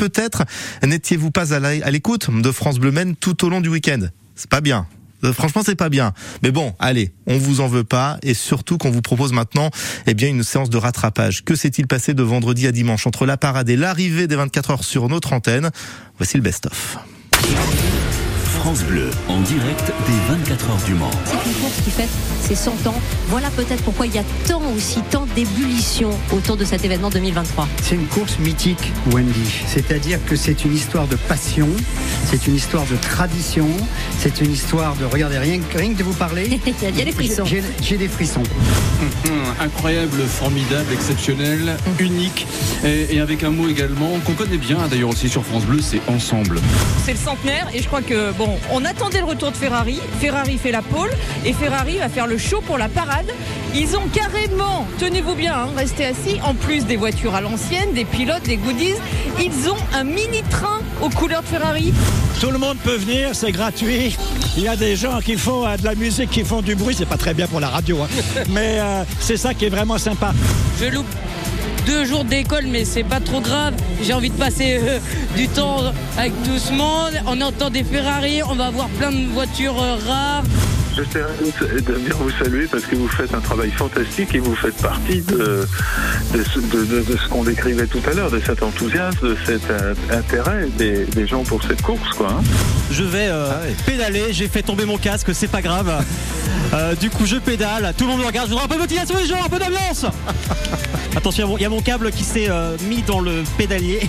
peut-être n'étiez-vous pas à l'écoute de France Bleu Maine tout au long du week-end? C'est pas bien. Euh, franchement, c'est pas bien. Mais bon, allez, on vous en veut pas et surtout qu'on vous propose maintenant, eh bien, une séance de rattrapage. Que s'est-il passé de vendredi à dimanche? Entre la parade et l'arrivée des 24 heures sur notre antenne Voici le best-of. France Bleu, en direct des 24 heures du Mans. C'est une course qui fête ses 100 ans. Voilà peut-être pourquoi il y a tant aussi, tant d'ébullition autour de cet événement 2023. C'est une course mythique, Wendy. C'est-à-dire que c'est une histoire de passion, c'est une histoire de tradition, c'est une histoire de... Regardez, rien, rien que de vous parler... il y a des frissons. J'ai des frissons. Incroyable, formidable, exceptionnel, unique, et, et, avec un mot également qu'on connaît bien, d'ailleurs aussi sur France Bleu, c'est ensemble. C'est le centenaire, et je crois que, bon, on attendait le retour de Ferrari. Ferrari fait la pole et Ferrari va faire le show pour la parade. Ils ont carrément, tenez-vous bien, hein, resté assis, en plus des voitures à l'ancienne, des pilotes, des goodies, ils ont un mini train aux couleurs de Ferrari. Tout le monde peut venir, c'est gratuit. Il y a des gens qui font euh, de la musique, qui font du bruit, c'est pas très bien pour la radio, hein. mais euh, c'est ça qui est vraiment sympa. Je loupe deux jours d'école, mais c'est pas trop grave. J'ai envie de passer euh, du temps avec tout ce monde. On entend des Ferrari, on va voir plein de voitures euh, rares. J'essaierai de bien vous saluer parce que vous faites un travail fantastique et vous faites partie de, de, ce, qu'on décrivait tout à l'heure, de cet enthousiasme, de cet intérêt des, gens pour cette course. Quoi, hein. Je vais euh, ah pédaler, j'ai fait tomber mon casque, c'est pas grave. du coup, je pédale, tout le monde me regarde, je voudrais un peu de motivation les gens, un peu d'ambiance Attention, il y a mon câble qui s'est euh, mis dans le pédalier.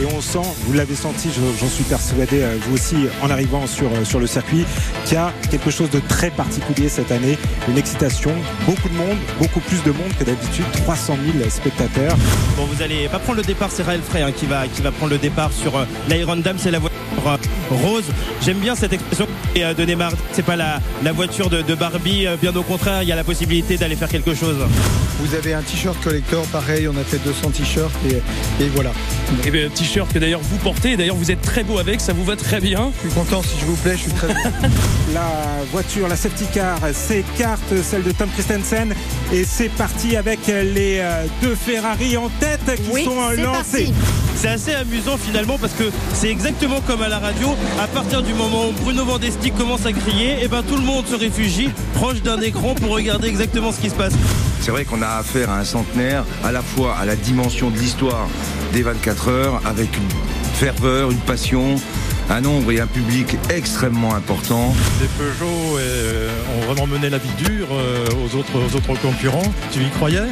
Et on sent, vous l'avez senti, j'en suis persuadé, euh, vous aussi, en arrivant sur, euh, sur le circuit, qu'il y a quelque chose de très particulier cette année. Une excitation, beaucoup de monde, beaucoup plus de monde que d'habitude, 300 000 spectateurs. Bon, vous allez pas prendre le départ, c'est Raël Frey hein, qui, va, qui va prendre le départ sur l'Iron Dam, c'est la voiture rose. J'aime bien cette expression de Neymar. C'est pas la, la voiture de, de Barbie, bien au contraire, il y a la possibilité d'aller faire quelque chose. Vous avez un t-shirt collector, pareil, on a fait 200 t-shirts et, et, voilà. Et bien, t-shirt que d'ailleurs vous portez, d'ailleurs vous êtes très beau avec, ça vous va très bien. Je suis content, si je vous plais, je suis très la voiture, la safety car s'écarte, celle de Tom Christensen, et c'est parti avec les euh, deux Ferrari en tête qui sont euh, lancés. C'est assez amusant finalement parce que c'est exactement comme à la radio. À partir du moment où Bruno Vandestick commence à crier, et eh ben tout le monde se réfugie proche d'un écran pour regarder exactement ce qui se passe. C'est vrai qu'on a affaire à un centenaire, à la fois à la dimension de l'histoire des 24 heures, avec une ferveur, une passion, un nombre et un public extrêmement important. Les Peugeot euh, ont vraiment mené la vie dure euh, aux, autres, aux autres concurrents. Tu y croyais?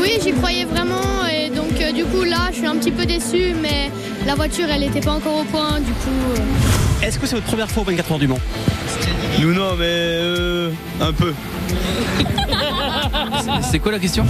Oui, j'y croyais vraiment et donc euh, du coup là je suis un petit peu déçu mais la voiture elle n'était pas encore au point du coup. Est-ce que c'est votre première fois au 24 heures du Mans? Nous non mais un peu. C'est quoi la question?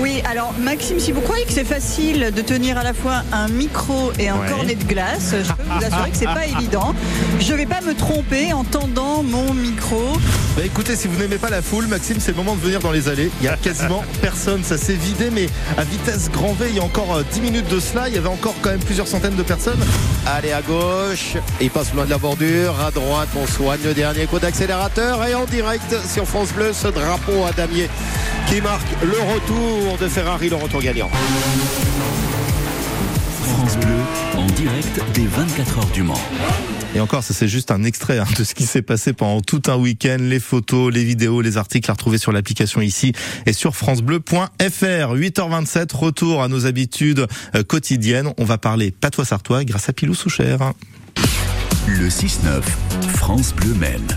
Oui, alors Maxime, si vous croyez que c'est facile de tenir à la fois un micro et un cornet de glace, je peux vous assurer que c'est pas évident. Je vais pas me tromper en tendant mon micro. Bah écoutez, si vous n'aimez pas la foule, Maxime, c'est le moment de venir dans les allées. Il y a quasiment personne, ça s'est vidé, mais à vitesse grand V, il y a encore 10 euh, minutes de cela, il y avait encore quand même plusieurs centaines de personnes. Allez à gauche, il passe loin de la bordure, à droite, on soigne le dernier coup d'accélérateur et en direct sur France Bleu, ce drapeau à damier qui marque le retour de Ferrari, le retour gagnant. Direct des 24 heures du Mans. Et encore, ça c'est juste un extrait hein, de ce qui s'est passé pendant tout un week-end. Les photos, les vidéos, les articles à retrouver sur l'application ici et sur francebleu.fr. 8h27, retour à nos habitudes euh, quotidiennes. On va parler patois sartois grâce à Pilou Souchère. Le 6-9, France Bleu Maine.